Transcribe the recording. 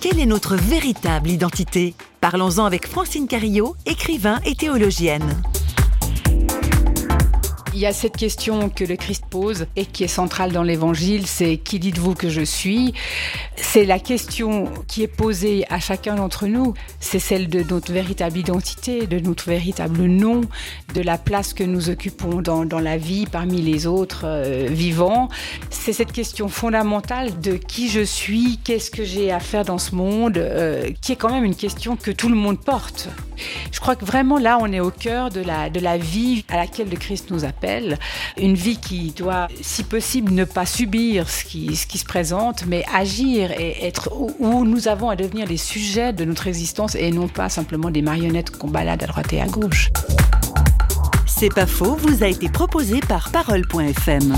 Quelle est notre véritable identité? Parlons-en avec Francine Carillot, écrivain et théologienne. Il y a cette question que le Christ pose et qui est centrale dans l'évangile, c'est qui dites-vous que je suis? C'est la question qui est posée à chacun d'entre nous, c'est celle de notre véritable identité, de notre véritable nom, de la place que nous occupons dans, la vie parmi les autres euh, vivants. C'est cette question fondamentale de qui je suis, qu'est-ce que j'ai à faire dans ce monde, euh, qui est quand même une question que tout le monde porte. Je crois que vraiment là, on est au cœur de la, de la vie à laquelle le Christ nous appelle une vie qui doit, si possible, ne pas subir ce qui, ce qui se présente, mais agir et être où nous avons à devenir les sujets de notre existence et non pas simplement des marionnettes qu'on balade à droite et à gauche. C'est pas faux, vous a été proposé par Parole.fm.